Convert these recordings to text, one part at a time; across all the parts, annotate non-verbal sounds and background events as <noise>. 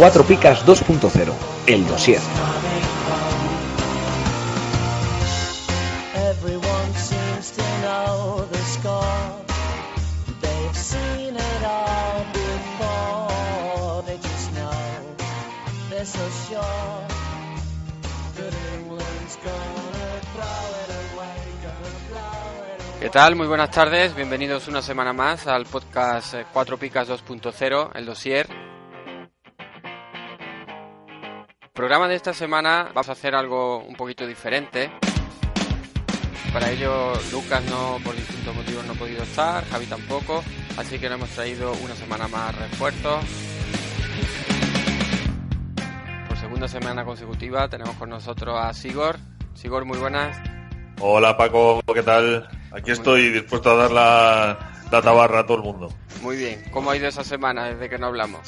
Cuatro Picas 2.0, el dossier. ¿Qué tal? Muy buenas tardes, bienvenidos una semana más al podcast eh, Cuatro Picas 2.0, el dossier. Programa de esta semana vamos a hacer algo un poquito diferente. Para ello Lucas no por distintos motivos no ha podido estar, Javi tampoco, así que nos hemos traído una semana más refuerzos. Por segunda semana consecutiva tenemos con nosotros a Sigor. Sigor, muy buenas. Hola Paco, ¿qué tal? Aquí estoy dispuesto a dar la, la tabarra a todo el mundo. Muy bien. ¿Cómo ha ido esa semana desde que no hablamos?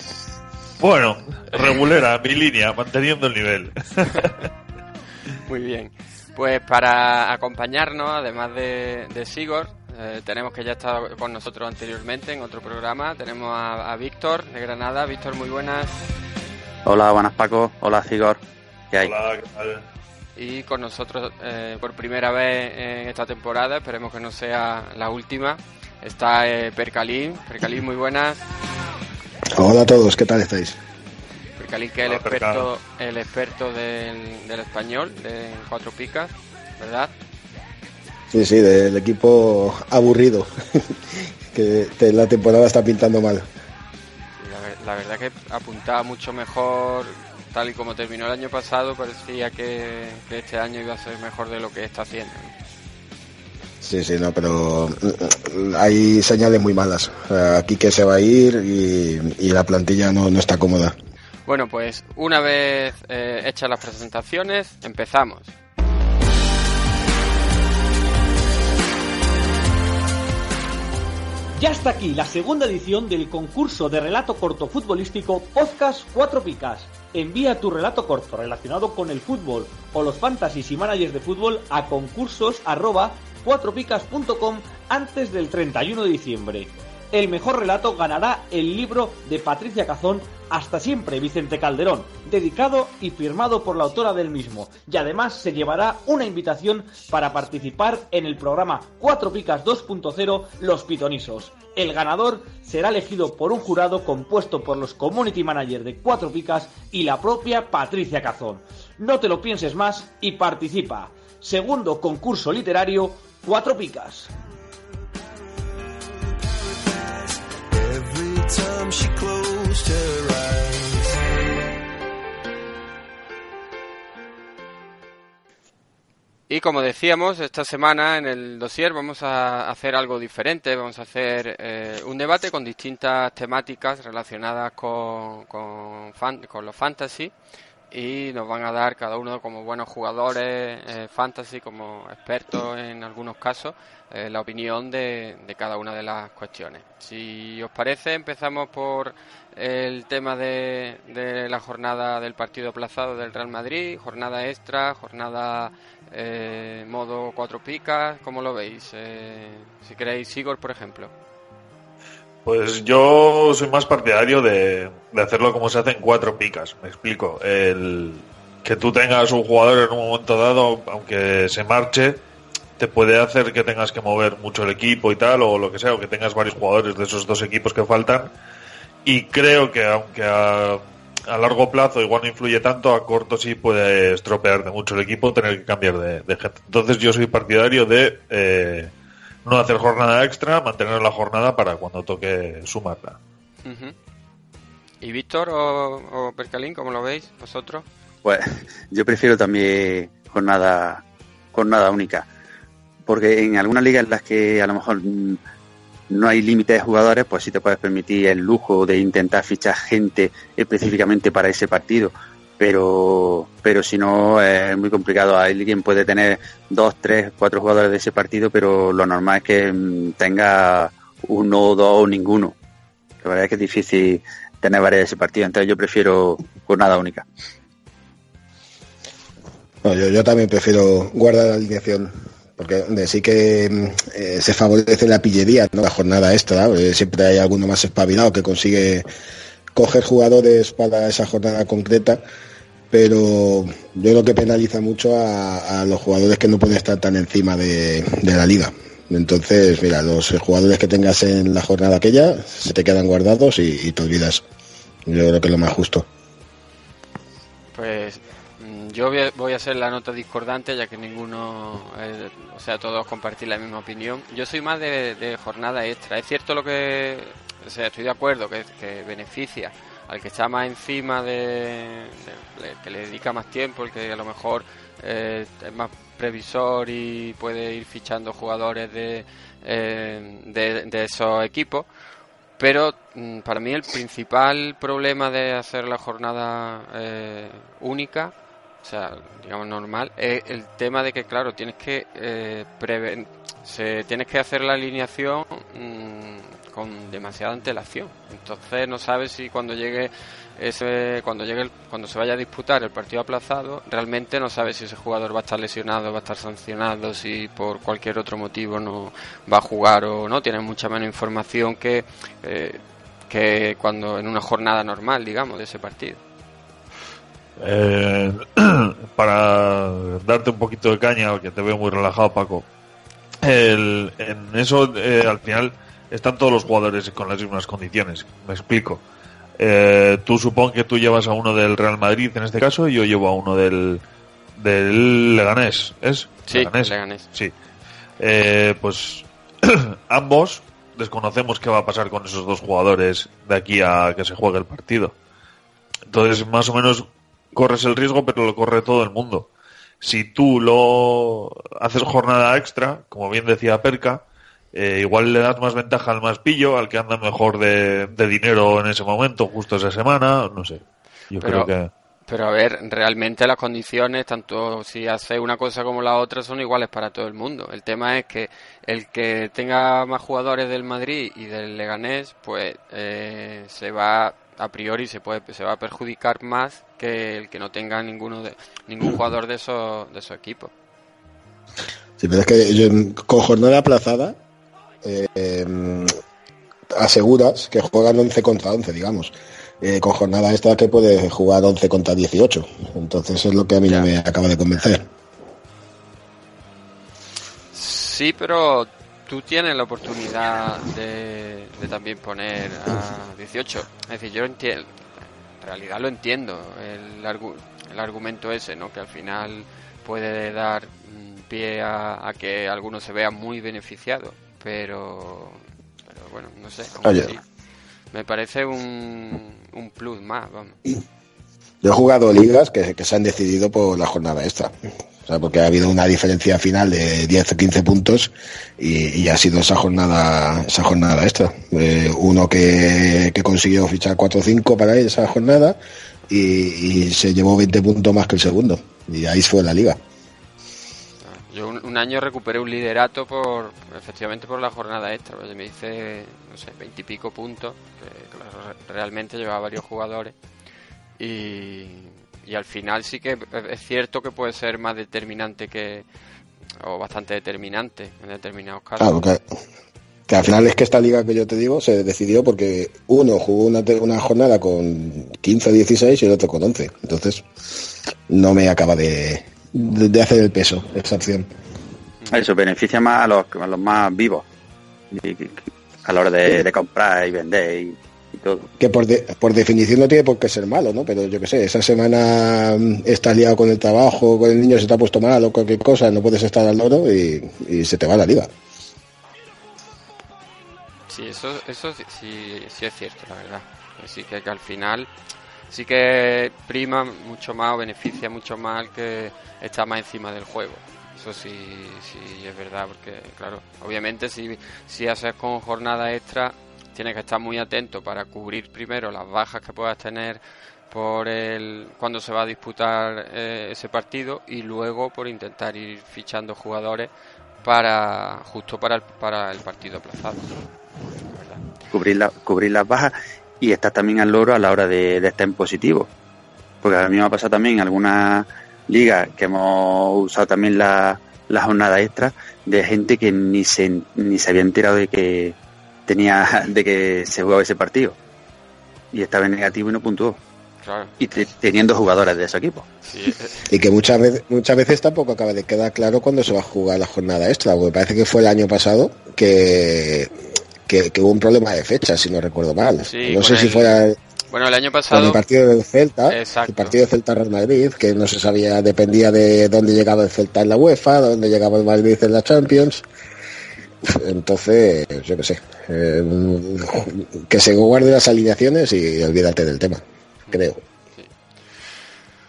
Bueno, regulera, <laughs> mi línea, manteniendo el nivel. <laughs> Muy bien. Pues para acompañarnos, además de, de Sigor, eh, tenemos que ya ha estado con nosotros anteriormente en otro programa. Tenemos a, a Víctor de Granada. Víctor, muy buenas. Hola, buenas Paco. Hola, Sigor. ¿Qué hay? Hola, ¿qué tal? Y con nosotros eh, por primera vez en esta temporada, esperemos que no sea la última, está eh, Percalín. Percalín, muy buenas. Hola a todos, ¿qué tal estáis? Percalín, que es el Hola, Percal. experto, el experto del, del español, de Cuatro Picas, ¿verdad? Sí, sí, del equipo aburrido, <laughs> que te- la temporada está pintando mal. La verdad que apuntaba mucho mejor, tal y como terminó el año pasado, parecía que, que este año iba a ser mejor de lo que está haciendo. Sí, sí, no, pero mm, hay señales muy malas. Sea, Aquí que se va a ir y, y la plantilla no, no está cómoda. Bueno, pues una vez eh, hechas las presentaciones, empezamos. Ya está aquí la segunda edición del concurso de relato corto futbolístico Podcast 4 Picas. Envía tu relato corto relacionado con el fútbol o los fantasies y managers de fútbol a concursos arroba 4picas.com antes del 31 de diciembre. El mejor relato ganará el libro de Patricia Cazón Hasta siempre Vicente Calderón, dedicado y firmado por la autora del mismo. Y además se llevará una invitación para participar en el programa 4 Picas 2.0 Los Pitonisos. El ganador será elegido por un jurado compuesto por los community managers de 4 Picas y la propia Patricia Cazón. No te lo pienses más y participa. Segundo concurso literario 4 Picas. Y como decíamos, esta semana en el dossier vamos a hacer algo diferente. Vamos a hacer eh, un debate con distintas temáticas relacionadas con, con, los fantasy. Y nos van a dar cada uno como buenos jugadores eh, fantasy, como expertos en algunos casos, eh, la opinión de, de cada una de las cuestiones. Si os parece, empezamos por el tema de, de la jornada del partido aplazado del Real Madrid, jornada extra, jornada eh, modo cuatro picas, ¿cómo lo veis? Eh, si queréis, Sigor, por ejemplo. Pues yo soy más partidario de, de hacerlo como se hace en cuatro picas. Me explico. El que tú tengas un jugador en un momento dado, aunque se marche, te puede hacer que tengas que mover mucho el equipo y tal, o lo que sea, o que tengas varios jugadores de esos dos equipos que faltan. Y creo que aunque a, largo plazo igual no influye tanto, a corto sí puede estropearte mucho el equipo, tener que cambiar de, de gente. Entonces yo soy partidario de eh, no hacer jornada extra, mantener la jornada para cuando toque sumarla. ¿Y Víctor o, o Percalín, cómo lo veis vosotros? Pues yo prefiero también jornada, jornada única. Porque en algunas ligas en las que a lo mejor no hay límite de jugadores, pues sí te puedes permitir el lujo de intentar fichar gente específicamente para ese partido. Pero, pero si no, es muy complicado. Alguien puede tener dos, tres, cuatro jugadores de ese partido, pero lo normal es que mm, tenga uno, dos o ninguno. La verdad es que es difícil tener varias de ese partido. Entonces yo prefiero jornada única. Yo, yo también prefiero guardar la alineación porque sí que mm, eh, se favorece la pillería, ¿no? La jornada extra, eh, siempre hay alguno más espabilado que consigue coger jugadores para esa jornada concreta, pero yo creo que penaliza mucho a, los jugadores que no pueden estar tan encima de, la liga. Entonces, mira, los jugadores que tengas en la jornada aquella se te quedan guardados y, te olvidas. Yo creo que es lo más justo. Pues mm, yo voy a, ser la nota discordante ya que ninguno, eh, o sea, todos compartir la misma opinión. Yo soy más de, jornada extra. Es cierto lo que, o sea, estoy de acuerdo que beneficia al que está más encima de, de- que le dedica más tiempo, el que a lo mejor eh, es más previsor y puede ir fichando jugadores de, eh, de, de esos equipos. Pero mm, para mí el principal problema de hacer la jornada eh, única, o sea, digamos normal, es el tema de que, claro, tienes que eh, preven- se, tienes que hacer la alineación mm, con demasiada antelación. Entonces no sabes si cuando llegue ese, cuando llegue el- cuando se vaya a disputar el partido aplazado, realmente no sabes si ese jugador va a estar lesionado, va a estar sancionado, si por cualquier otro motivo no va a jugar o no. Tienes mucha menos información que eh, que cuando en una jornada normal, digamos, de ese partido. Eh, <clears throat> para darte un poquito de caña, que te veo muy relajado, Paco. El- en eso, eh, al final, están todos los jugadores con las mismas condiciones. Me explico. Eh, tú supón que tú llevas a uno del Real Madrid en este caso y yo llevo a uno del, del Leganés. ¿Es? Sí, Leganés. Leganés. Sí. Eh, pues <clears throat> ambos desconocemos qué va a pasar con esos dos jugadores de aquí a que se juegue el partido. Entonces, más o menos corres el riesgo, pero lo corre todo el mundo. Si tú lo haces jornada extra, como bien decía Perca, eh, igual le das más ventaja al más pillo, al que anda mejor de, de dinero en ese momento, justo esa semana, no sé. Yo Pero- creo que... Pero a ver, realmente las condiciones, tanto si hace una cosa como la otra, son iguales para todo el mundo. El tema es que el que tenga más jugadores del Madrid y del Leganés, pues eh, se va a priori se puede se va a perjudicar más que el que no tenga ninguno de ningún jugador de esos de esos equipos. Sí, pero es que yo, con jornada aplazada eh, aseguras que juegan 11 contra 11, digamos. Eh, con jornada extra que puede jugar 11 contra 18. Entonces es lo que a mí no me acaba de convencer. Sí, pero tú tienes la oportunidad de, de también poner a 18. Es decir, yo entiendo, en realidad lo entiendo, el, argu- el argumento ese, ¿no? Que al final puede dar mm, pie a, a que alguno se vea muy beneficiado, pero, pero bueno, no sé. Oye. así, me parece un, un plus más, vamos. Yo he jugado ligas que, que se han decidido por la jornada extra. O sea, porque ha habido una diferencia final de 10 o 15 puntos y, y ha sido esa jornada esa jornada. Eh, uno que, que consiguió fichar 4 o 5 para esa jornada y, y se llevó 20 puntos más que el segundo. Y ahí fue la liga. Yo un, año recuperé un liderato por, efectivamente por la jornada extra, porque me hice, no sé, veintipico puntos, que re- realmente llevaba varios jugadores y, y al final sí que es cierto que puede ser más determinante que, o bastante determinante en determinados casos. Claro, que, que al final es que esta liga que yo te digo se decidió porque uno jugó una, una jornada con 15 o 16 y el otro con 11. Entonces no me acaba de, de, de hacer el peso esa opción. Eso beneficia más a los, a los más vivos y- y- a la hora de, de comprar y vender y, y todo. Que por, de- por definición no tiene por qué ser malo, ¿no? Pero yo qué sé, esa semana mm, estás liado con el trabajo, con el niño se te ha puesto mal o cualquier cosa, no puedes estar al loro y, y se te va la liga. Sí, eso, eso sí, sí, sí es cierto, la verdad. Sí que, que al final sí que prima mucho más o beneficia mucho más que está más encima del juego. Eso sí, sí es verdad, porque claro, obviamente si, si haces con jornada extra, tienes que estar muy atento para cubrir primero las bajas que puedas tener por el cuando se va a disputar eh, ese partido y luego por intentar ir fichando jugadores para justo para el, para el partido aplazado. Cubrir, la- cubrir las bajas y estar también al loro a la hora de, de estar en positivo. Porque a mí me ha pasado también algunas ligas que hemos usado también la, la jornada extra de gente que ni se, ni se había enterado de que tenía de que se jugaba ese partido y estaba en negativo y no puntuó Claro. y te- teniendo jugadores de ese equipo Sí, eh, Y que muchas veces, muchas veces tampoco acaba de quedar claro cuándo se va a jugar la jornada extra, porque parece que fue el año pasado que, que, que hubo un problema de fecha, si no recuerdo mal. Sí, no sé si fuera Bueno, el año con pasado. el partido del Celta, Exacto. el partido del Celta Real Madrid, que no se sabía, dependía de dónde llegaba el Celta en la UEFA, dónde llegaba el Madrid en la Champions. Entonces, yo qué sé, eh, que se guarde las alineaciones y olvídate del tema, creo.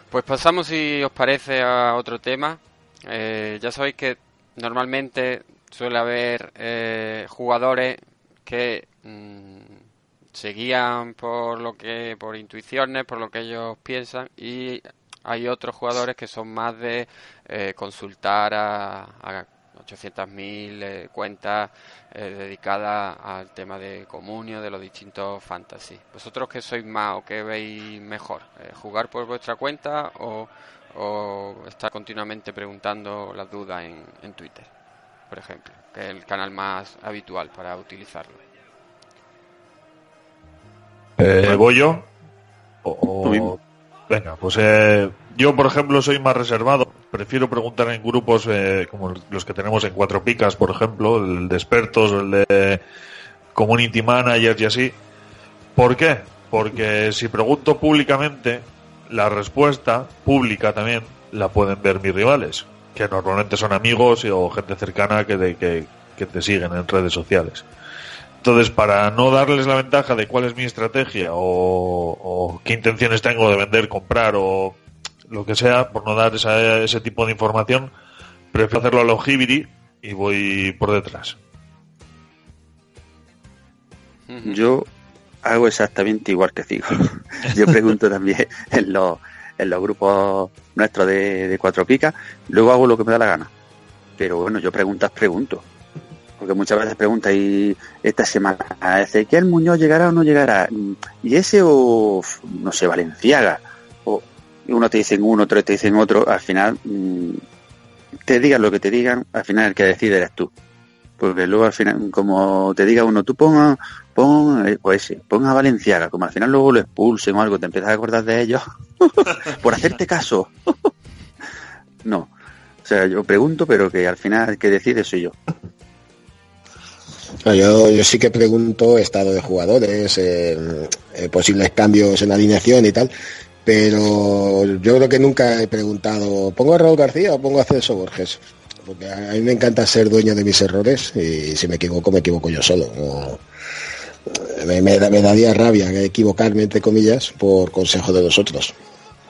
Pues pasamos, si os parece, a otro tema. Eh, ya sabéis que normalmente suele haber eh, jugadores que mm, se guían por lo que, por intuiciones, por lo que ellos piensan, y hay otros jugadores que son más de eh, consultar a, a 800.000 eh, cuentas eh, dedicadas al tema de comunio, de los distintos fantasy. ¿Vosotros qué sois más o qué veis mejor? ¿Jugar por vuestra cuenta o, o estar continuamente preguntando las dudas en, en Twitter, por ejemplo? Que es el canal más habitual para utilizarlo. Eh, ¿Voy yo? O-. Venga, pues eh, yo, por ejemplo, soy más reservado. Prefiero preguntar en grupos eh, como los que tenemos en Cuatro Picas, por ejemplo, el de expertos, el de community managers y así. ¿Por qué? Porque si pregunto públicamente, la respuesta pública también la pueden ver mis rivales, que normalmente son amigos y- o gente cercana que, de- que, que te siguen en redes sociales. Entonces, para no darles la ventaja de cuál es mi estrategia o, o qué intenciones tengo de vender, comprar o lo que sea, por no dar esa- ese tipo de información, prefiero hacerlo a lo jibiri y voy por detrás. Yo hago exactamente igual que Cigo. <laughs> Yo pregunto también en los, en los grupos nuestros de, Cuatro Picas, luego hago lo que me da la gana. Pero bueno, yo preguntas, pregunto. Porque muchas veces pregunta y esta semana, ¿Ezequiel Muñoz llegará o no llegará? ¿Y ese o, no sé, Valenciaga? O uno te dicen uno, otro te dicen otro. Al final, mm, te digan lo que te digan, al final el que decide eres tú. Porque luego al final, como te diga uno, tú ponga pon, eh, pues pon a Valenciaga, como al final luego lo expulsen o algo, te empiezas a acordar de ellos <laughs> por hacerte caso. <laughs> no. O sea, yo pregunto, pero que al final que decide soy yo. Yo, yo sí que pregunto estado de jugadores, eh, eh, posibles cambios en la alineación y tal, pero yo creo que nunca he preguntado, ¿pongo a Raúl García o pongo a Celso Borges? Porque a mí me encanta ser dueño de mis errores y si me equivoco, me equivoco yo solo. Me, me me daría rabia equivocarme, entre comillas, por consejo de los otros.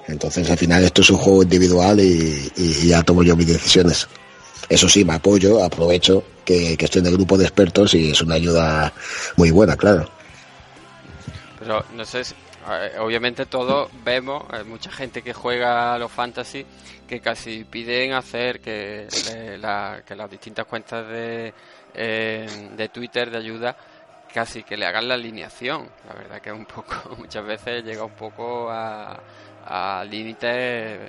Entonces, al final, esto es un juego individual y, y ya tomo yo mis decisiones. Eso sí, me apoyo, aprovecho que, que estoy en el grupo de expertos y es una ayuda muy buena, claro. Pero no sé, eh, obviamente todos vemos, hay mucha gente que juega a los fantasy que casi piden hacer que, la- que las distintas cuentas de, eh, de Twitter de ayuda casi que le hagan la alineación. La verdad que es un poco, <laughs> muchas veces llega un poco a, a límites,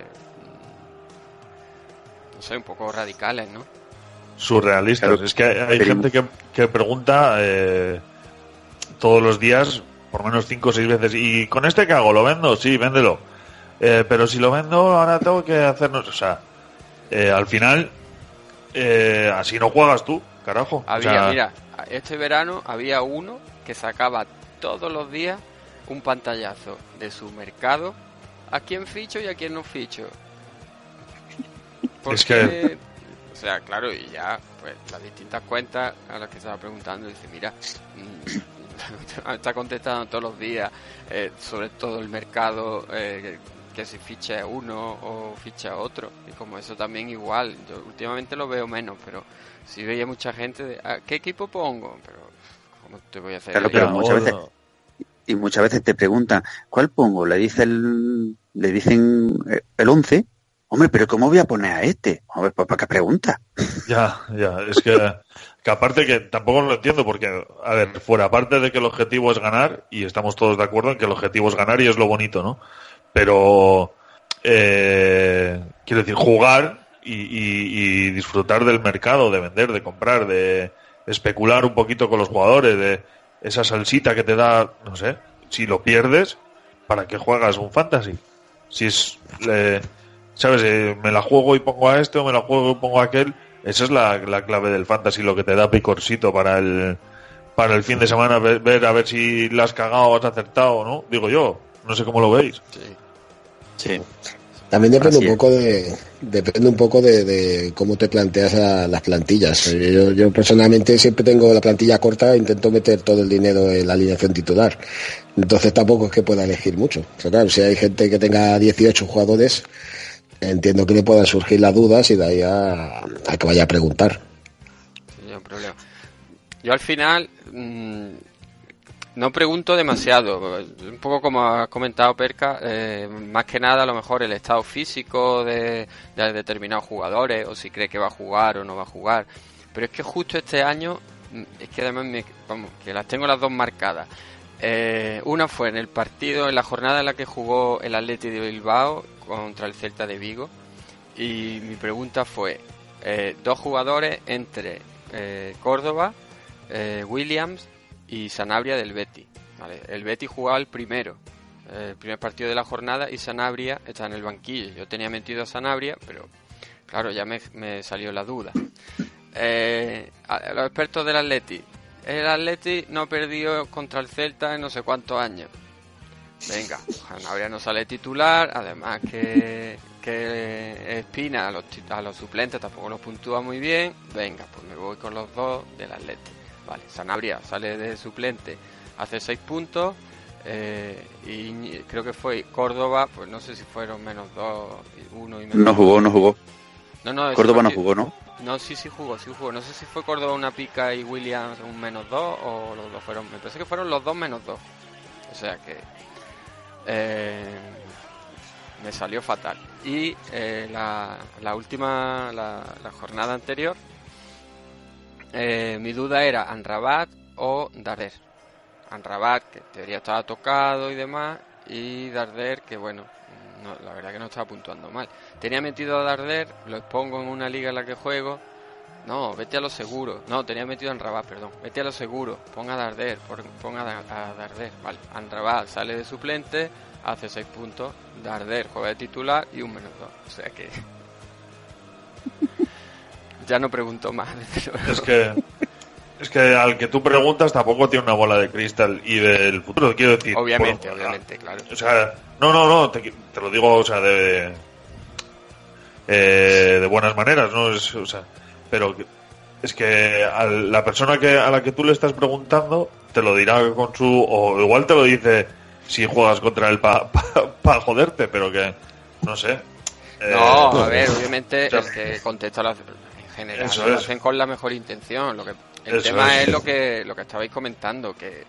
no sé, un poco radicales, ¿no? Surrealistas. Claro. es que hay, gente que, que pregunta eh, todos los días, por menos cinco o seis veces, ¿y con este qué hago? ¿Lo vendo? Sí, véndelo. Eh, pero si lo vendo, ahora tengo que hacernos... O sea, eh, al final, eh, así no juegas tú, carajo. O Había, sea, mira, este verano había uno que sacaba todos los días un pantallazo de su mercado, a quién ficho y a quién no ficho. Es que- O sea, claro, y ya, pues las distintas cuentas a las que estaba preguntando, dice, mira, mm, <laughs> está contestando todos los días eh, sobre todo el mercado, eh, que, si ficha uno o ficha otro. Y como eso también igual, yo últimamente lo veo menos, pero si veía mucha gente de, "¿A ¿qué equipo pongo? Pero, ¿cómo te voy a hacer? Claro, pero muchas veces- Y muchas veces te preguntan, ¿cuál pongo? Le dice el, le dicen eh, el 11. Hombre, pero ¿cómo voy a poner a este? Hombre, pues, ¿para qué pregunta? <laughs> Ya, ya, es que, que aparte que tampoco lo entiendo porque, a ver, fuera aparte de que el objetivo es ganar, y estamos todos de acuerdo en que el objetivo es ganar y es lo bonito, ¿no? Pero, eh, quiero decir, jugar y, disfrutar del mercado, de vender, de comprar, de especular un poquito con los jugadores, de esa salsita que te da, no sé, si lo pierdes, ¿para qué juegas un fantasy? Si es, eh, ¿sabes? Eh, me la juego y pongo a este o me la juego y pongo a aquel. Esa es la, la clave del fantasy, lo que te da picorcito para el, para el fin de semana, ver, ver a ver si la has cagado o has acertado, ¿no? Digo yo, no sé cómo lo veis. Sí. Sí. También depende un poco de depende un poco de, de cómo te planteas a las plantillas. Yo, yo personalmente siempre tengo la plantilla corta e intento meter todo el dinero en la alineación titular. Entonces tampoco es que pueda elegir mucho. Pero claro, si hay gente que tenga 18 jugadores, entiendo que le puedan surgir las dudas y de ahí a, a que vaya a preguntar. Sí, no hay problema. Yo al final mm, no pregunto demasiado. Un poco como has comentado, Perca, eh, más que nada a lo mejor el estado físico de, de determinados jugadores o si cree que va a jugar o no va a jugar. Pero es que justo este año, mm, es que además me- vamos, que las tengo las dos marcadas. Eh, una fue en el partido, en la jornada en la que jugó el Atleti de Bilbao contra el Celta de Vigo. Y mi pregunta fue, eh, dos jugadores entre eh, Córdoba, Williams y Sanabria del Betty. El Betty jugaba el primero, el primer partido de la jornada y Sanabria está en el banquillo. Yo tenía metido a Sanabria, pero claro, ya me, salió la duda. Eh, los expertos del Atleti. El Atleti no perdió contra el Celta en no sé cuántos años. Venga, Sanabria no sale titular, además que, que Espina a los, ti- a los suplentes tampoco los puntúa muy bien. Venga, pues me voy con los dos del Atleti. Vale, Sanabria sale de suplente, hace seis puntos. eh, y creo que fue Córdoba, pues no sé si fueron menos dos, uno y menos No jugó, no jugó. no, no, Córdoba no jugó, ¿no? No, sí, sí jugó, sí jugó. No sé si fue Córdoba una pica y Williams un menos dos o los dos fueron. Me parece que fueron los dos menos dos. O sea que. eh, me salió fatal. Y eh, la, la última, la, la jornada anterior, eh, mi duda era Anrabat o Darder. Anrabat, que en teoría estaba tocado y demás, y Darder, que bueno, no, la verdad que no estaba puntuando mal. Tenía metido a Darder, lo expongo en una liga en la que juego. No, vete a lo seguro. No, tenía metido a Anrabat, perdón. Vete a lo seguro. Ponga a Darder, ponga a Darder. Vale, Anrabat sale de suplente, hace 6 puntos. Darder juega de titular y un menos 2. O sea que. Ya no pregunto más. <laughs> Es que es que al que tú preguntas tampoco tiene una bola de cristal y del futuro, quiero decir. Obviamente, obviamente, claro. O sea, no, no, no, te, te lo digo, o sea, de eh, de buenas maneras, ¿no? Es, o sea, pero es que a la persona que a la que tú le estás preguntando te lo dirá con su o igual te lo dice si juegas contra él para <laughs> joderte, pero que no sé. Eh, No, a ver, obviamente o sea, el que contesta la- general Eso lo es. hacen con la mejor intención. Lo que el Eso tema es. es. lo que lo que estabais comentando, que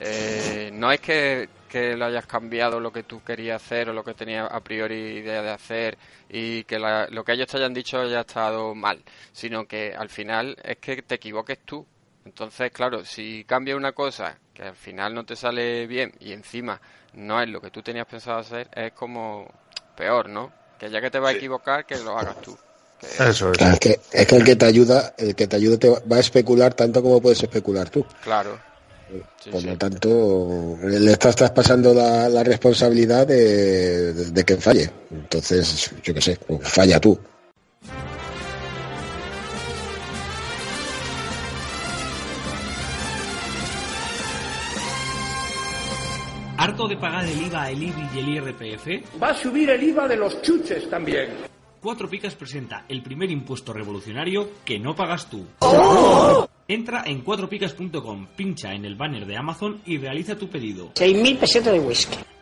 eh, no es que, que lo hayas cambiado lo que tú querías hacer o lo que tenías a priori idea de hacer y que la- lo que ellos te hayan dicho haya estado mal, sino que al final es que te equivoques tú. Entonces, claro, si cambia una cosa que al final no te sale bien y encima no es lo que tú tenías pensado hacer, es como peor, ¿no? Que ya que te va a equivocar, que lo hagas tú. Eso es. Es, que, es que el que te ayuda, el que te ayuda te va va a especular tanto como puedes especular tú. Claro. Sí, Por sí. lo tanto, le estás traspasando la, la responsabilidad de, de- de que falle. Entonces, yo qué sé, pues falla tú. ¿Harto de pagar el IVA, el IBI y el IRPF? Va a subir el IVA de los chuches también. Cuatro Picas presenta el primer impuesto revolucionario que no pagas tú. Entra en cuatropicas.com, pincha en el banner de Amazon y realiza tu pedido. 6.000 pesetas de whisky.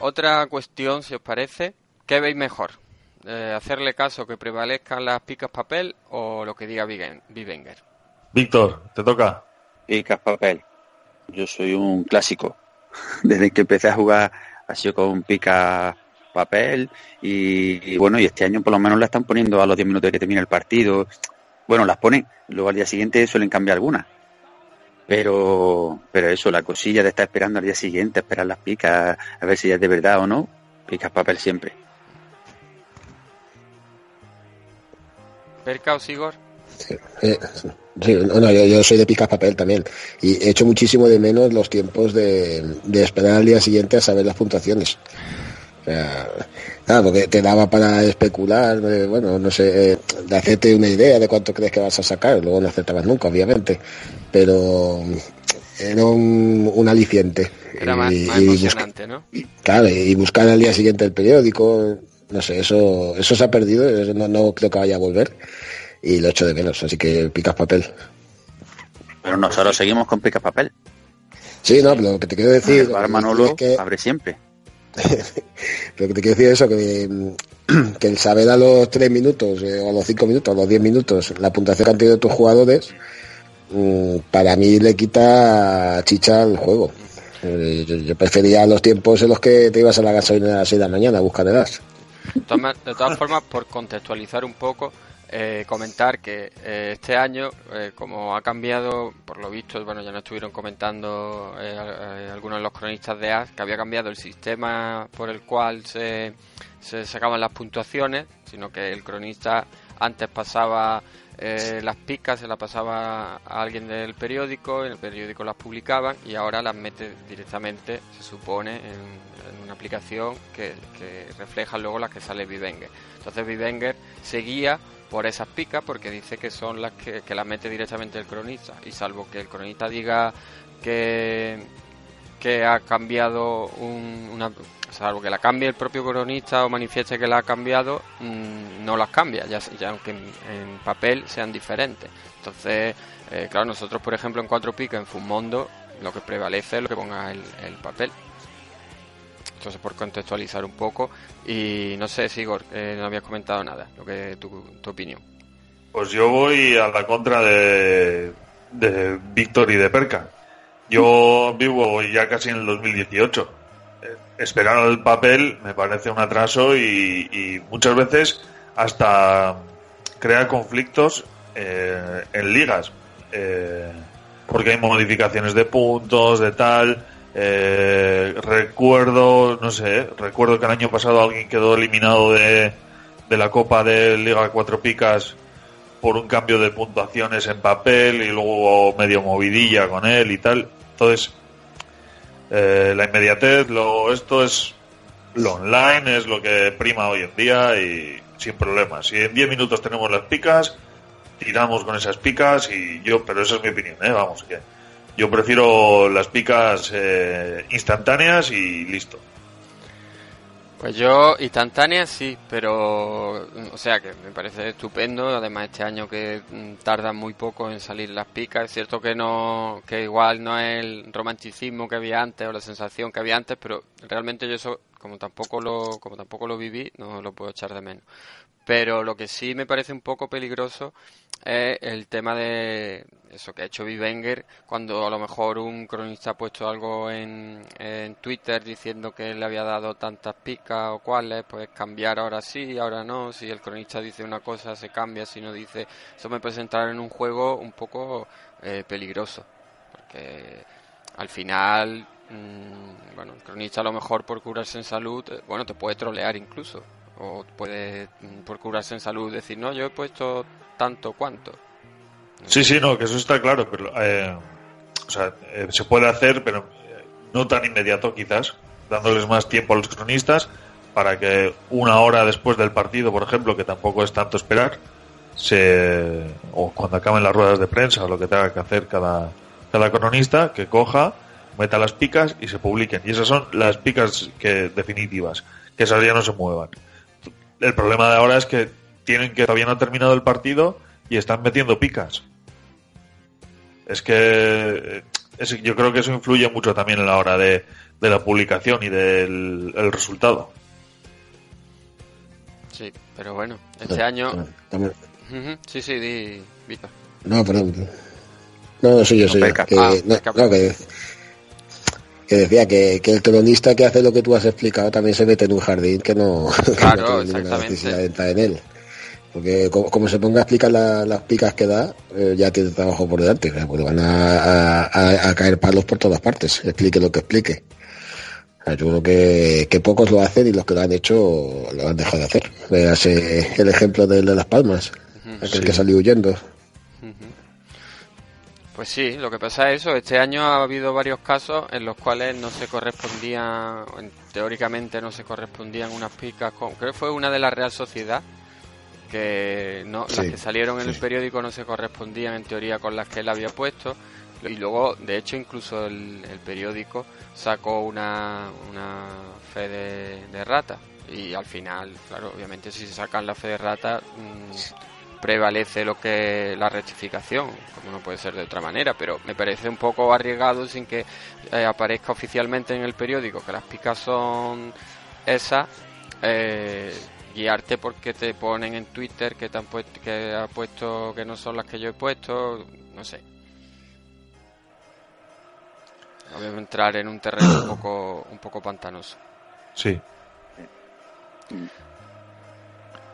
Otra cuestión, si os parece, ¿qué veis mejor? Eh, ¿Hacerle caso que prevalezcan las picas papel o lo que diga Vivenger? Víctor, te toca. Picas papel. Yo soy un clásico. <laughs> Desde que empecé a jugar ha sido con pica papel y, y bueno, y este año por lo menos la están poniendo a los 10 minutos de que termina el partido. Bueno, las ponen, luego al día siguiente suelen cambiar algunas. Pero, pero eso, la cosilla de estar esperando al día siguiente, esperar las picas, a ver si ya es de verdad o no, picas papel siempre. ¿Perca o Sigor? Eh, sí, no, no, yo, yo soy de picas papel también. Y he hecho muchísimo de menos los tiempos de, de esperar al día siguiente a saber las puntuaciones. O sea, nada, porque te daba para especular, eh, bueno, no sé, eh, de hacerte una idea de cuánto crees que vas a sacar. Luego no acertabas nunca, obviamente. Pero era un, un aliciente. Era más, Y- más y busca- emocionante, ¿no? Claro, y buscar al día siguiente el periódico, no sé, eso, eso se ha perdido, eso no, no creo que vaya a volver y lo echo de menos, así que picas papel. Pero nosotros seguimos con picas papel. Sí, no, pero lo que te quiero decir, es que, abre siempre. Que te quiero decir es eso, que, mm, <clears throat> que el saber a los tres minutos, eh, o a los cinco minutos, a los diez minutos, la puntuación que han tenido tus jugadores, mm, para mí le quita chicha al juego. Eh, Yo, prefería los tiempos en los que te ibas a la gasolina a las seis de la mañana a buscar el as. De todas, ma- de todas formas, por contextualizar un poco, eh, comentar que eh, este año, eh, como ha cambiado, por lo visto, bueno, ya nos estuvieron comentando eh, algunos de los cronistas de AS, que había cambiado el sistema por el cual se, se sacaban las puntuaciones, sino que el cronista antes pasaba las picas, se las pasaba a alguien del periódico, en el periódico las publicaban y ahora las mete directamente, se supone, en, en una aplicación que, que refleja luego las que sale Vivenger. Entonces Vivenger seguía por esas picas porque dice que son las que, que las mete directamente el cronista. Y salvo que el cronista diga que que ha cambiado un- una salvo que la cambie el propio cronista o manifieste que la ha cambiado mm, no las cambia ya, aunque en, papel sean diferentes. Entonces eh, claro nosotros por ejemplo en cuatro picas en Fumondo lo que prevalece es lo que ponga el papel entonces por contextualizar un poco y no sé Sigor eh, no habías comentado nada lo que tu, tu opinión Pues yo voy a la contra de, de Víctor y de Perca. Yo vivo ya casi en el 2018. Eh, Esperar al papel me parece un atraso y, muchas veces hasta crea conflictos eh, en ligas. Porque hay modificaciones de puntos, de tal. Eh, recuerdo, no sé, recuerdo que el año pasado alguien quedó eliminado de, de la Copa de Liga Cuatro Picas por un cambio de puntuaciones en papel y luego medio movidilla con él y tal. Entonces, eh, la inmediatez, lo, esto es lo online, es lo que prima hoy en día y sin problemas. Si en 10 minutos tenemos las picas, tiramos con esas picas y yo, pero esa es mi opinión, ¿eh? vamos, que yo prefiero las picas eh, instantáneas y listo. Pues yo, instantánea sí, pero, o sea, que me parece estupendo. Además, este año que mm, tardan muy poco en salir las picas. Es cierto que no, que igual no es el romanticismo que había antes o la sensación que había antes, pero realmente yo eso, como tampoco lo, como tampoco lo viví, no lo puedo echar de menos. Pero lo que sí me parece un poco peligroso es el tema de eso que ha hecho Vivenger cuando a lo mejor un cronista ha puesto algo en, Twitter diciendo que le había dado tantas picas o cuales, pues cambiar ahora sí, ahora no. Si el cronista dice una cosa, se cambia, si no dice. Eso me puede entrar en un juego un poco eh, peligroso. Porque al final, mm, bueno, el cronista a lo mejor por curarse en salud, eh, bueno, te puede trolear incluso. O puede, mm, por curarse en salud, decir, no, yo he puesto tanto cuanto. Sí, sí, no, que eso está claro, pero eh, o sea, eh, se puede hacer, pero eh, no tan inmediato quizás, dándoles más tiempo a los cronistas para que una hora después del partido, por ejemplo, que tampoco es tanto esperar, se o cuando acaben las ruedas de prensa lo que tenga que hacer cada cada cronista que coja, meta las picas y se publiquen. Y esas son las picas que definitivas, que esas ya no se muevan. El problema de ahora es que tienen que todavía no ha terminado el partido y están metiendo picas. Es que es- yo creo que eso influye mucho también a la hora de, de la publicación y del el resultado. Sí, pero bueno, este año... También- Sí, sí, di, Víctor. No, perdón. No, no soy yo, soy yo. Peca. Que, Ah, no, Peca. no, que, que decía que, que el cronista que hace lo que tú has explicado también se mete en un jardín que no, <laughs> que Claro, no tiene ninguna exactamente. necesidad de entrar en él. Porque como, como se ponga a explicar la- las picas que da, eh, ya tiene trabajo por delante, sea, porque van a, a- caer palos por todas partes, explique lo que explique. O sea, yo creo que, que pocos lo hacen y los que lo han hecho lo han dejado de hacer. Véase el ejemplo de Las Palmas, aquel que salió huyendo. Pues sí, lo que pasa es eso, este año ha habido varios casos en los cuales no se correspondían, en- teóricamente no se correspondían unas picas con, creo que fue una de la Real Sociedad, que no, las que salieron en el periódico no se correspondían en teoría con las que él había puesto, y luego, de hecho, incluso el, el periódico sacó una, una fe de, de rata, y al final, claro, obviamente si se sacan la fe de rata... mm, prevalece lo que la rectificación, como no puede ser de otra manera, pero me parece un poco arriesgado sin que eh, aparezca oficialmente en el periódico que las picas son esas, eh, guiarte porque te ponen en Twitter que te han puesto, que ha puesto que no son las que yo he puesto, no sé. Voy a entrar en un terreno un poco, un poco pantanoso. Sí.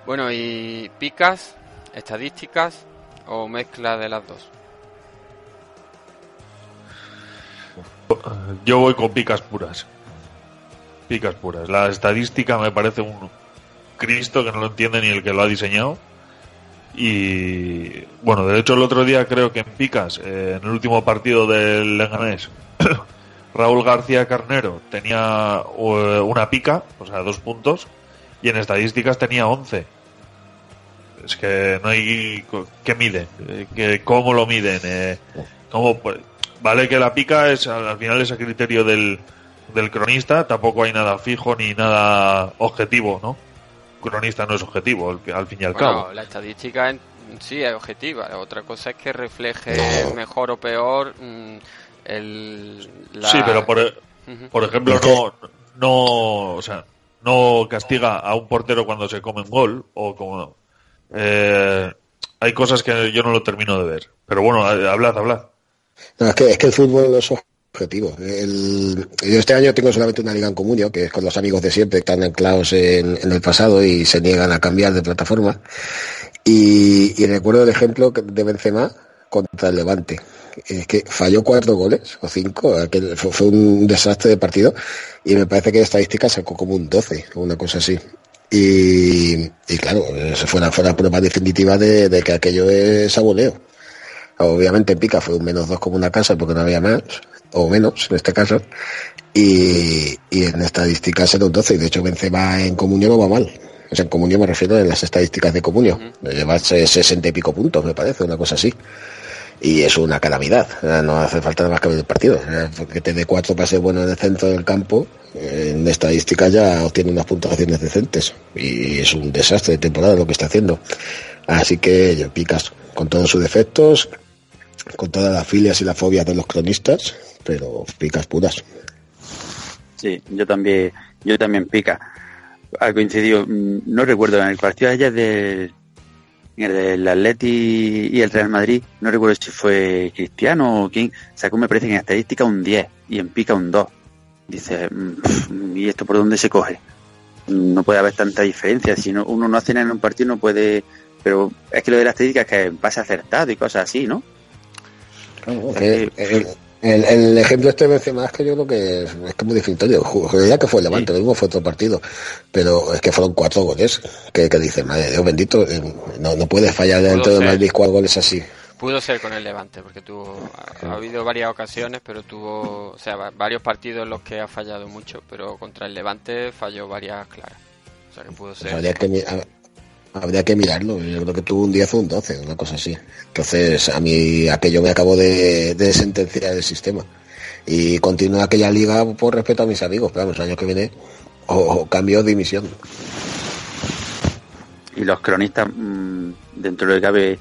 Bueno, y picas, estadísticas o mezcla de las dos. Yo voy con picas puras. Picas puras. La estadística me parece un Cristo que no lo entiende ni el que lo ha diseñado. Y bueno, de hecho el otro día creo que en picas, eh, en el último partido del Leganés, <coughs> Raúl García Carnero tenía eh, una pica, o sea, dos puntos, y en estadísticas tenía 11. Es que no hay... co- ¿Qué mide? Eh, que ¿Cómo lo miden? Eh, ¿cómo, pues, vale que la pica es al al final es a criterio del, del cronista, tampoco hay nada fijo ni nada objetivo, ¿no? Cronista no es objetivo, al, al fin y al Bueno, cabo. la estadística en sí es objetiva. Otra cosa es que refleje mejor o peor mm, el, la... Sí, pero por, e- por ejemplo no, no, o sea, no castiga a un portero cuando se come un gol o como eh, hay cosas que yo no lo termino de ver. Pero bueno, eh, hablad, hablad. No, es que, es que el fútbol es objetivo. Yo este año tengo solamente una liga en comunio, que es con los amigos de siempre, que están anclados en, el pasado y se niegan a cambiar de plataforma. Y, recuerdo el ejemplo de Benzema contra el Levante. Es que falló cuatro goles o cinco, aquel- fue, fue un desastre de partido y me parece que de estadística sacó como un 12 o una cosa así. Y, y claro, eso fue la, fue prueba definitiva de, de que aquello es aboleo. Obviamente en pica fue un menos dos como una casa porque no había más, o menos en este caso. Y, y en estadísticas era un 12, y de hecho Benzema en comunión no va mal. O sea, en comunión me refiero en las estadísticas de comunión. Lleva se- 60 y pico puntos, me parece, una cosa así. Y es una calamidad. No hace falta más que ver el partido. Que te dé cuatro pases buenos en el centro del campo, en estadísticas ya obtiene unas puntuaciones decentes. Y es un desastre de temporada lo que está haciendo. Así que picas con todos sus defectos, con todas las filias y las fobias de los cronistas, pero picas puras. Sí, yo también, yo también pica. Ha coincidido, mm, no recuerdo, en el partido ayer del, el del Atleti y el Real Madrid, no recuerdo si fue Cristiano o quién, sacó me parece que en estadística un 10 y en pica un 2. Dice, mm, ¿y esto por dónde se coge? No puede haber tanta diferencia, si no, uno no hace nada en un partido no puede, pero es que lo de la estadística es que pasa acertado y cosas así, ¿no? Que el, el- el ejemplo este de Benzema es que yo creo que es, es que muy definitorio. Jugaría que fue el Levante, lo mismo fue otro partido, pero es que fueron cuatro goles. Que, que dice, madre Dios bendito, eh, no, no puedes fallar dentro de. Madrid cuatro goles así. Pudo ser con el Levante, porque tuvo, ha, ha habido varias ocasiones, pero tuvo, o sea, va- varios partidos en los que ha fallado mucho, pero contra el Levante falló varias claras. O sea que pudo Pues ser. habría, que, habría que mirarlo. Yo creo que tuvo un 10 o un 12, una cosa así. Entonces, a mí aquello me acabó de, sentenciar el sistema. Y continúo aquella liga por respeto a mis amigos, pero vamos, el año que viene o, o cambio de dimisión. y los cronistas mm, dentro de lo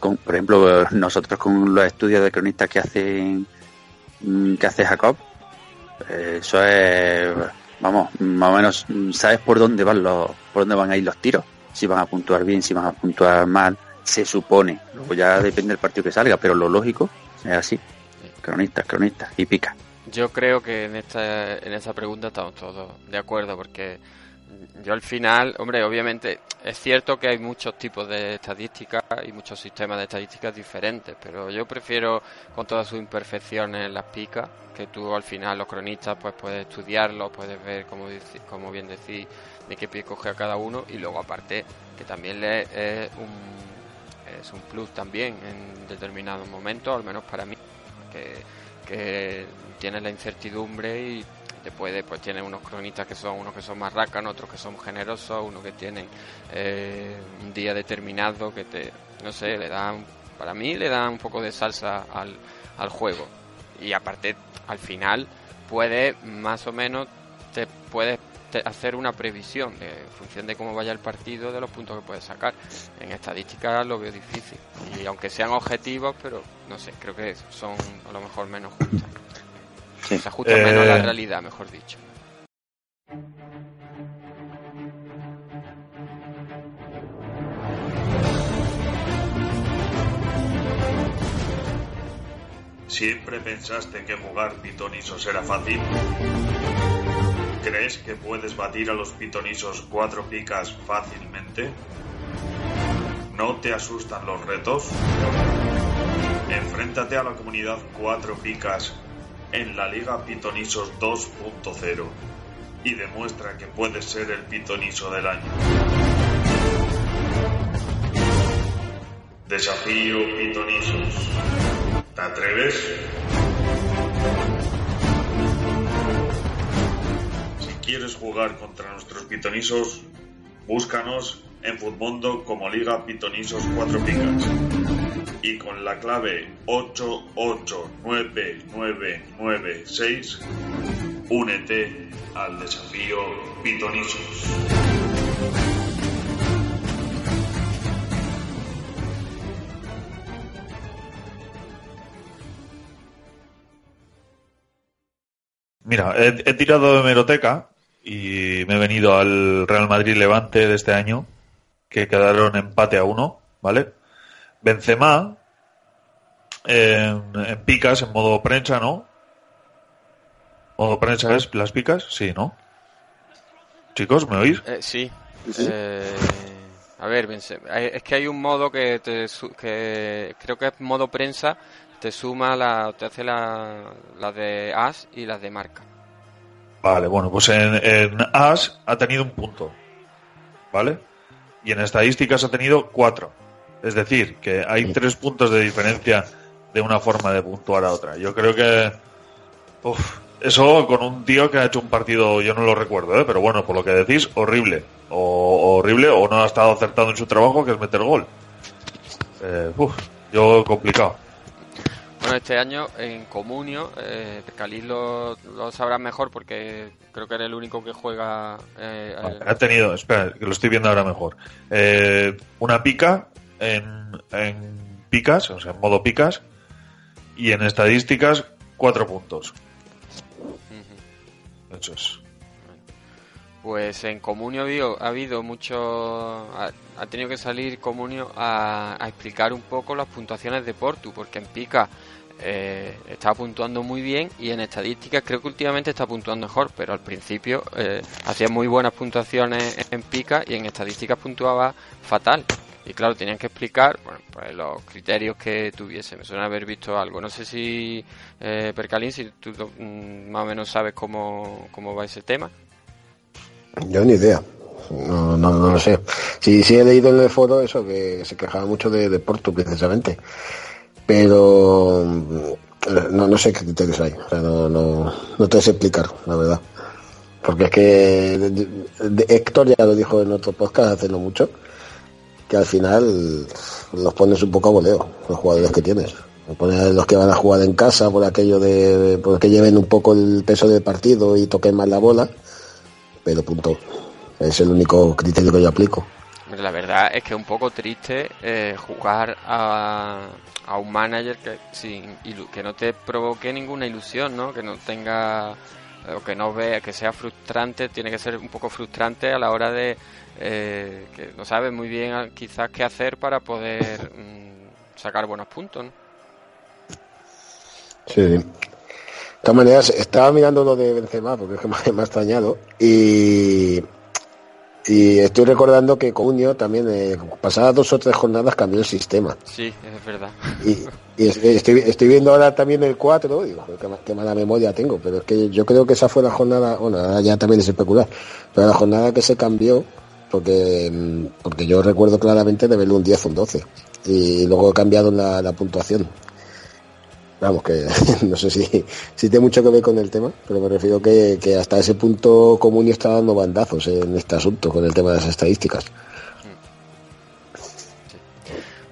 por ejemplo nosotros con los estudios de cronistas que hacen mm, que hace Jacob, eh, eso es, vamos, más o menos mm, sabes por dónde van los, por dónde van a ir los tiros, si van a puntuar bien, si van a puntuar mal, se supone. Luego ya depende del partido que salga, pero lo lógico es así. Cronistas, cronistas y pica. Yo creo que en esta, en esta pregunta estamos todos de acuerdo, porque yo al final, hombre, obviamente es cierto que hay muchos tipos de estadísticas y muchos sistemas de estadísticas diferentes, pero yo prefiero con todas sus imperfecciones las picas, que tú al final los cronistas pues puedes estudiarlos, puedes ver como, como bien decís de qué pie coge a cada uno y luego aparte que también le es un, es un plus también en determinados momentos, al menos para mí, que, que tienes la incertidumbre y te puede, pues tiene unos cronistas que son unos que son más rácanos, otros que son generosos, unos que tienen eh, un día determinado que te, no sé, le dan, para mí le dan un poco de salsa al, al juego. Y aparte, al final, puedes más o menos, te puedes hacer una previsión de, en función de cómo vaya el partido, de los puntos que puedes sacar. En estadística lo veo difícil. Y aunque sean objetivos, pero no sé, creo que son a lo mejor menos justas. Sí. Se ajustan menos a la Eh, realidad, mejor dicho. ¿Siempre pensaste que jugar pitonisos era fácil? ¿Crees que puedes batir a los pitonisos cuatro picas fácilmente? ¿No te asustan los retos? Enfréntate a la comunidad cuatro picas en la Liga Pitonisos 2.0 y demuestra que puedes ser el pitoniso del año. Desafío Pitonisos. ¿Te atreves? Si quieres jugar contra nuestros pitonisos, búscanos en Futmundo como Liga Pitonisos 4 Picas. Y con la clave 889996, únete al desafío Pitonisos. Mira, he, tirado de meroteca y me he venido al Real Madrid Levante de este año, que quedaron empate a uno, ¿vale? Benzema, en, en picas, en modo prensa, ¿no? ¿Modo prensa es las picas? Sí, ¿no? Chicos, ¿me oís? Eh, sí. Sí. Eh, a ver, Benzema, es que hay un modo que, te, su- que creo que es modo prensa, te suma la, te hace la, la de as y las de marca. Vale, bueno, pues en, en As ha tenido un punto, ¿vale? Y en estadísticas ha tenido cuatro. Es decir, que hay tres puntos de diferencia de una forma de puntuar a otra. Yo creo que... uf, eso con un tío que ha hecho un partido, yo no lo recuerdo, ¿eh? pero bueno, por lo que decís, horrible. O, o horrible, o no ha estado acertado en su trabajo, que es meter gol. Eh, uf, yo complicado. Bueno, este año en Comunio, eh, Cali lo, lo sabrá mejor porque creo que era el único que juega. eh, Vale, el- ha tenido, espera, que lo estoy viendo ahora mejor. Eh, una pica en, en picas, o sea, en modo picas, y en estadísticas, cuatro puntos. Eso es. Pues en Comunio ha habido, ha habido mucho. Ha, ha tenido que salir Comunio a, a explicar un poco las puntuaciones de Portu, porque en Pica eh, estaba puntuando muy bien y en estadísticas creo que últimamente está puntuando mejor, pero al principio eh, hacía muy buenas puntuaciones en Pica y en estadísticas puntuaba fatal. Y claro, tenían que explicar bueno, pues los criterios que tuviese. Me suena haber visto algo. No sé si, eh, Percalín, si tú mm, más o menos sabes cómo, cómo va ese tema. Yo ni idea. No, no, no lo sé. Sí, sí he leído en el foro eso, que se quejaba mucho de, de precisamente. Pero mm, no, no sé qué criterios hay. No, no, no te sé explicar, la verdad. Porque es que de- Héctor ya lo dijo en otro podcast hace no mucho, que al final los pones un poco a voleo, los jugadores que tienes. Los que van a jugar en casa por aquello de, por que lleven un poco el peso del partido y toquen más la bola pero punto. Es el único criterio que yo aplico. La verdad es que es un poco triste eh, jugar a, a un manager que, sin, que no te provoque ninguna ilusión, ¿no? Que no tenga o que no vea, que sea frustrante, tiene que ser un poco frustrante a la hora de eh, que no sabes muy bien ah, quizás qué hacer para poder mm, sacar buenos puntos. Sí. De todas maneras, estaba mirando lo de Benzema, porque es que <laughs> me ha extrañado, y, y estoy recordando que Comunio también, eh, pasadas dos o tres jornadas, cambió el sistema. Sí, es verdad. Y, y es- estoy, estoy viendo ahora también el 4, digo, qué, ma- qué mala memoria tengo, pero es que yo creo que esa fue la jornada, bueno, ahora ya también es especular, pero la jornada que se cambió, porque, mm, porque yo recuerdo claramente de verlo un 10 o un 12, y luego he cambiado la, la puntuación. Vamos, que <laughs> no sé si, si tiene mucho que ver con el tema, pero me refiero que, que hasta ese punto Comunio está dando bandazos en este asunto con el tema de las estadísticas.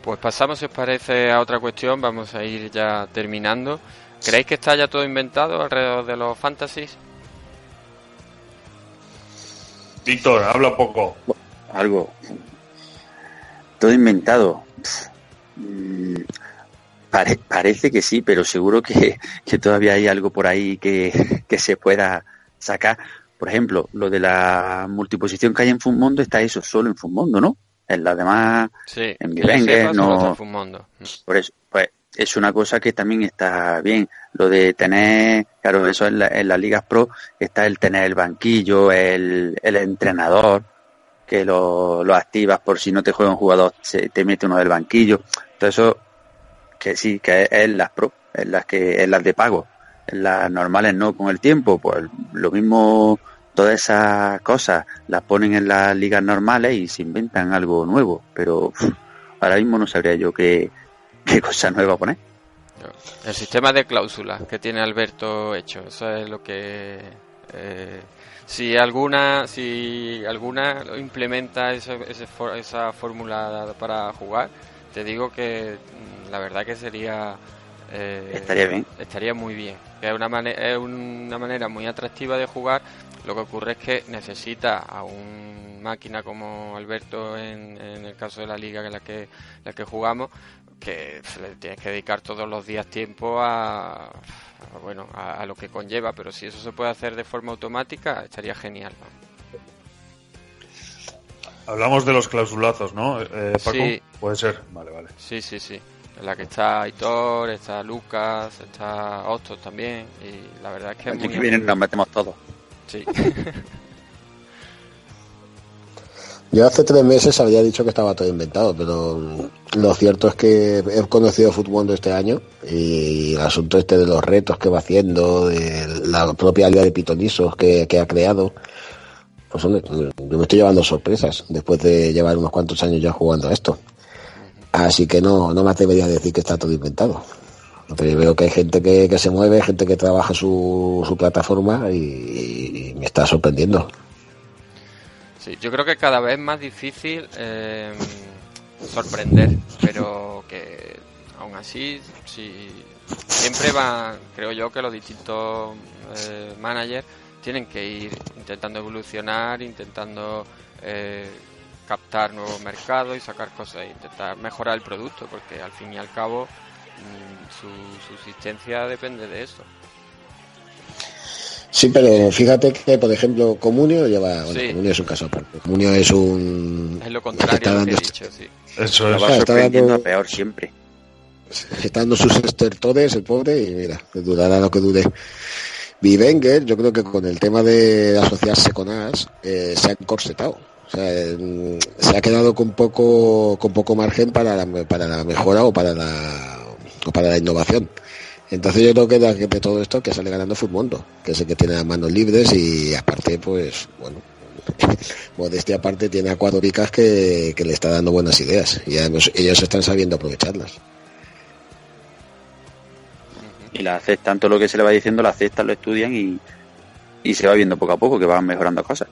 Pues pasamos, si os parece, a otra cuestión. Vamos a ir ya terminando. ¿Creéis que está ya todo inventado alrededor de los fantasies? Víctor, habla poco. algo todo inventado Pff, mm, pare- parece que sí pero seguro que, <laughs> que todavía hay algo por ahí que, que se pueda sacar. Por ejemplo lo de la multiposición que hay en Fumondo está eso solo en Fumondo no en las demás Sí, En solo no- por eso pues es una cosa que también está bien lo de tener claro eso en, la- en las ligas pro está el tener el banquillo el, el entrenador que lo, lo activas por si no te juega un jugador se te mete uno del banquillo todo eso que sí que es, es las pro en las que en las de pago. En las normales no con el tiempo pues lo mismo todas esas cosas las ponen en las ligas normales y se inventan algo nuevo pero ahora mismo no sabría yo qué, qué <laughs> cosa nueva poner. El sistema de cláusulas que tiene Alberto hecho, eso es lo que eh, si alguna si alguna implementa for- esa fórmula para jugar, te digo que mm, la verdad que sería eh, Estaría bien. estaría muy bien. Que es una mane- es una manera muy atractiva de jugar. Lo que ocurre es que necesita a un máquina como Alberto en, en el caso de la liga en la que la que jugamos que le tienes que dedicar todos los días tiempo a, a, bueno a, a lo que conlleva pero si eso se puede hacer de forma automática estaría genial ¿no? Hablamos de los clausulazos, ¿no? Eh, Paco, Sí. puede ser. Vale, vale. sí sí sí en la que está Aitor está Lucas está Hostos también y la verdad es que es el año muy que viene nos metemos todos sí <laughs> Yo hace tres meses había dicho que estaba todo inventado, pero lo cierto es que he conocido Fútbol este año y el asunto este de los retos que va haciendo, de la propia liga de pitonisos que, que ha creado, pues hombre, yo me estoy llevando sorpresas después de llevar unos cuantos años ya jugando a esto. Así que no, no me atrevería a decir que está todo inventado. Pero veo que hay gente que, que se mueve, gente que trabaja su, su plataforma y- me está sorprendiendo. Sí, yo creo que cada vez más difícil eh, sorprender, pero que aún así, sí, siempre va, creo yo que los distintos eh, managers tienen que ir intentando evolucionar, intentando eh, captar nuevos mercados y sacar cosas, e intentar mejorar el producto, porque al fin y al cabo mm, su subsistencia depende de eso. Sí, pero fíjate que, por ejemplo, Comunio lleva. Bueno, Sí. Comunio es un caso aparte. Comunio es un. Es lo contrario está a lo que he dando- dicho, sí. Eso es. va sorprendiendo dando- a peor siempre Está dando sus estertores, el pobre, y mira, durará lo que dure. Vivenger, yo creo que con el tema de asociarse con AS, eh, se ha encorsetado. O sea, mm, se ha quedado con poco, con poco margen para la, para la mejora o para la, o para la innovación. Entonces yo creo que de, de todo esto que sale ganando Futmundo, que es el que tiene las manos libres y aparte, pues, bueno, <laughs> modestia aparte tiene a cuatro que, que le está dando buenas ideas y además ellos están sabiendo aprovecharlas. Y la aceptan todo lo que se le va diciendo la aceptan lo estudian y, y se va viendo poco a poco que van mejorando cosas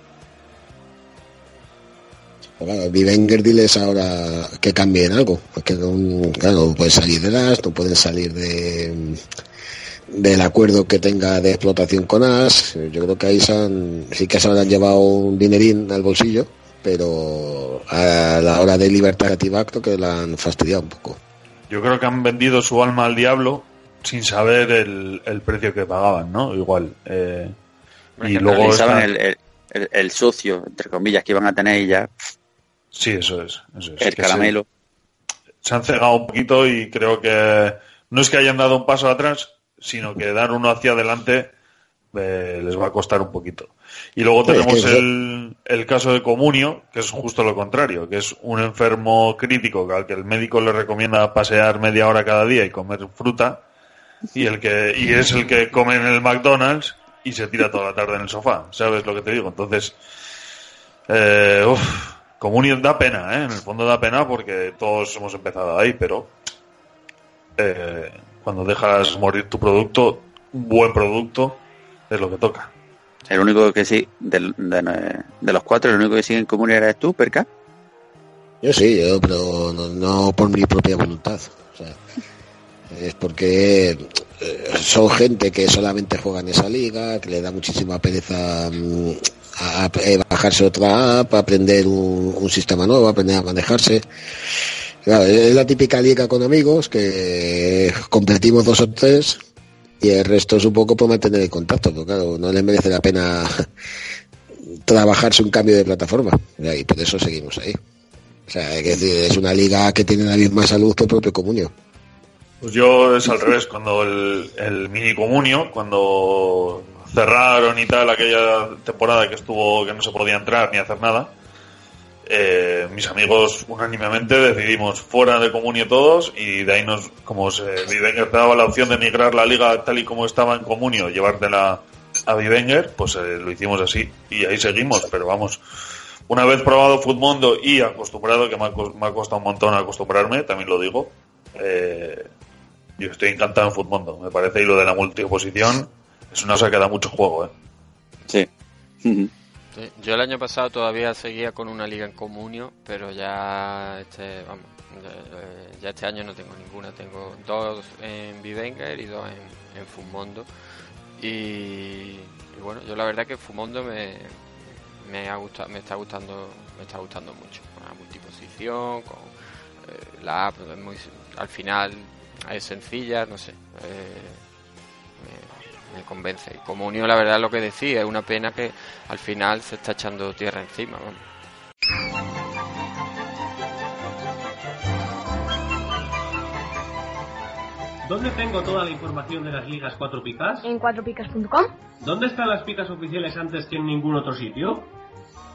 Pues Claro, Vivenger diles ahora que cambien algo, porque no, claro, pueden salir de las, no pueden salir de del acuerdo que tenga de explotación con AS. Yo creo que ahí se han- sí que se habrán llevado un dinerín al bolsillo, pero a la hora de libertad creativa creo que la han fastidiado un poco. Yo creo que han vendido su alma al diablo sin saber el, el precio que pagaban, ¿no? Igual. eh, y luego el, el, el- el socio, entre comillas, que iban a tener y ya Sí, eso es. Eso es. el Que caramelo. Se, se han cegado un poquito y creo que no es que hayan dado un paso atrás, sino que dar uno hacia adelante eh, les va a costar un poquito. Y luego es tenemos que- el, el caso de Comunio, que es justo lo contrario, que es un enfermo crítico al que el médico le recomienda pasear media hora cada día y comer fruta, y el que y es el que come en el McDonald's y se tira toda la tarde en el sofá. ¿Sabes lo que te digo? Entonces, eh, uf, Comunio da pena, ¿eh? En el fondo da pena porque todos hemos empezado ahí, pero eh, cuando dejas morir tu producto, un buen producto, es lo que toca. El único que sí, del- de, de los cuatro, el único que sigue en común eres tú, Perca. Yo sí, yo, pero no, no por mi propia voluntad. O sea, es porque eh, son gente que solamente juega en esa liga, que le da muchísima pereza mm, a, a- eh, bajarse otra app, aprender un, sistema nuevo, aprender a manejarse. Claro, es la típica liga con amigos que competimos dos o tres y el resto es un poco por mantener el contacto, claro, no les merece la pena <laughs> trabajarse un cambio de plataforma y por eso seguimos ahí. O sea, que decir, es una liga que tiene la misma salud que el propio Comunio. Pues yo es al revés, cuando el, el mini comunio, cuando cerraron y tal aquella temporada que estuvo que no se podía entrar ni hacer nada, eh, mis amigos unánimemente decidimos fuera de comunio todos y de ahí nos, como se Vivenger te daba la opción de migrar la liga tal y como estaba en comunio, llevártela a Vivenger, pues eh, lo hicimos así y ahí seguimos, pero vamos, una vez probado Futmundo y acostumbrado, que me ha, me ha costado un montón acostumbrarme, también lo digo, eh, yo estoy encantado en Futmundo, me parece, y lo de la multiposición es una cosa que da mucho juego, ¿eh? Sí. Sí, Yo el año pasado todavía seguía con una liga en comunio, pero ya este, vamos, ya- ya este año no tengo ninguna. Tengo dos en Vivenger y dos en, en Fumondo. Y, y bueno, yo la verdad que Fumondo me, me ha gustado, me está gustando, me está gustando mucho. Con la multiposición, con eh, la app, muy, al final es sencilla, no sé. eh, me, me convence. Y Comunio, la verdad, lo que decía, es una pena que al final se está echando tierra encima. vamos. ¿Dónde tengo toda la información de las ligas 4 picas? En cuatropicas.com. ¿Dónde están las picas oficiales antes que en ningún otro sitio?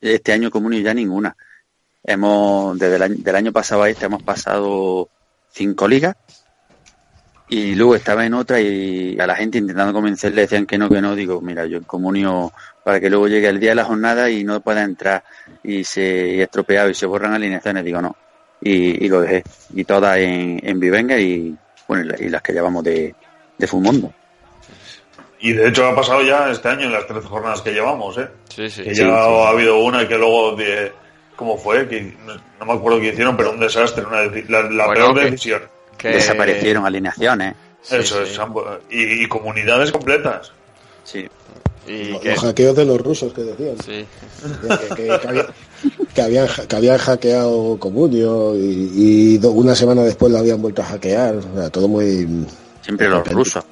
Este año comunio ya ninguna. Hemos, desde el año, del año pasado a este hemos pasado cinco ligas y luego estaba en otra y a la gente intentando convencerle decían que no, que no. Digo, mira, yo en comunio para que luego llegue el día de la jornada y no pueda entrar y se estropeado y se borran alineaciones, digo no. Y, lo dejé. Y todas en, en Vivenga y bueno, y las que llevamos de, de Fumondo. Y de hecho ha pasado ya este año en las 13 jornadas que llevamos, ¿eh? Sí, sí. Que Sí, ya sí. ha habido una que luego, de, ¿cómo fue? Que no, me acuerdo qué hicieron, pero un desastre, una la, la Bueno, peor que- decisión. Que- Alineaciones alineaciones. Sí, Eso sí. es, y, y comunidades completas. Sí. Y Los que, hackeos de los rusos que decían. sí. Que, que- que había- que habían, que habían hackeado Comunio y, y do- una semana después lo habían vuelto a hackear. O sea, todo muy... Siempre los rusos.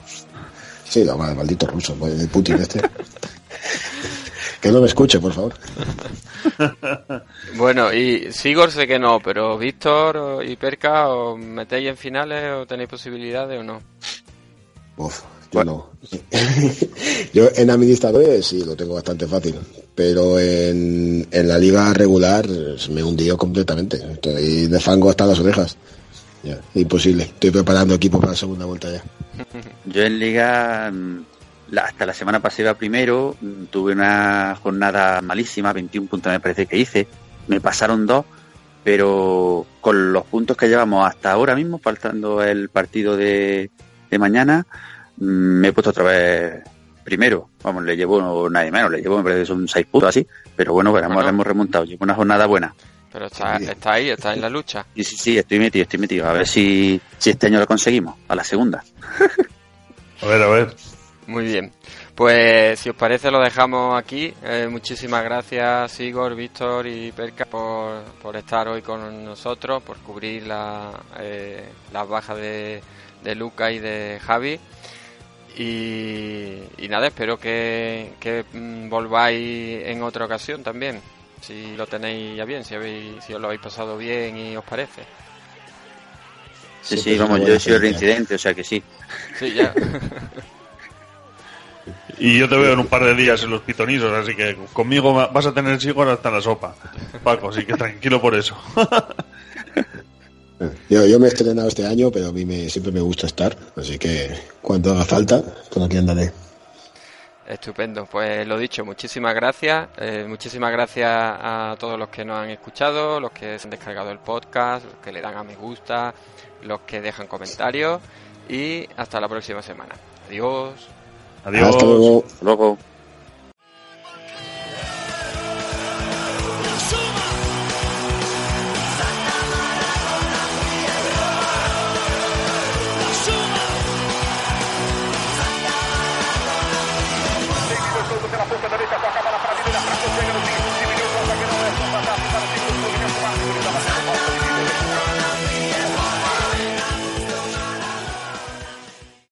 Sí, los mal- malditos rusos, pues, el Putin este. <laughs> que no me escuche, por favor. <laughs> Bueno, y Sigor sé que no, pero Víctor y Perca, ¿os metéis en finales o tenéis posibilidades o no? Uf, yo no. <laughs> yo en administradores sí, lo tengo bastante fácil. Pero en, en la liga regular me hundió completamente. Estoy de fango hasta las orejas. Ya, imposible. Estoy preparando equipo para la segunda vuelta ya. <laughs> Yo en liga mm, hasta la semana pasada primero mm, tuve una jornada malísima, 21 puntos me parece que hice, me pasaron dos, pero con los puntos que llevamos hasta ahora mismo, faltando el partido de, de mañana, mm, me he puesto otra vez primero, vamos, le llevo nadie menos, le llevo me parece que son seis puntos así, pero bueno, Bueno. hemos remontado, llevo una jornada buena. Pero está, está ahí, está en la lucha. Y sí, sí, estoy metido, estoy metido, a ver si, si este año lo conseguimos, a la segunda. A ver, a ver. Muy bien. Pues si os parece lo dejamos aquí. Eh, muchísimas gracias Igor, Víctor y Perca por, por estar hoy con nosotros, por cubrir la, eh, las bajas de, de Luca y de Javi. Y, y nada, espero que, que mm, volváis en otra ocasión también, si lo tenéis ya bien, si, habéis, si os lo habéis pasado bien y os parece. Sí, sí, una vamos, yo he sido el reincidente, o sea que sí. Sí, ya. <laughs> Y yo te veo en un par de días en los pitonisos, así que conmigo va- vas a tener Sigor hasta la sopa. Paco, así que tranquilo por eso. <laughs> Yo, yo me he estrenado este año, pero a mí me, siempre me gusta estar, así que cuando haga falta, por aquí andaré. Estupendo, pues lo dicho, muchísimas gracias, eh, muchísimas gracias a todos los que nos han escuchado, los que se han descargado el podcast, los que le dan a me gusta, los que dejan comentarios y hasta la próxima semana. Adiós. Adiós. Hasta luego. Hasta luego.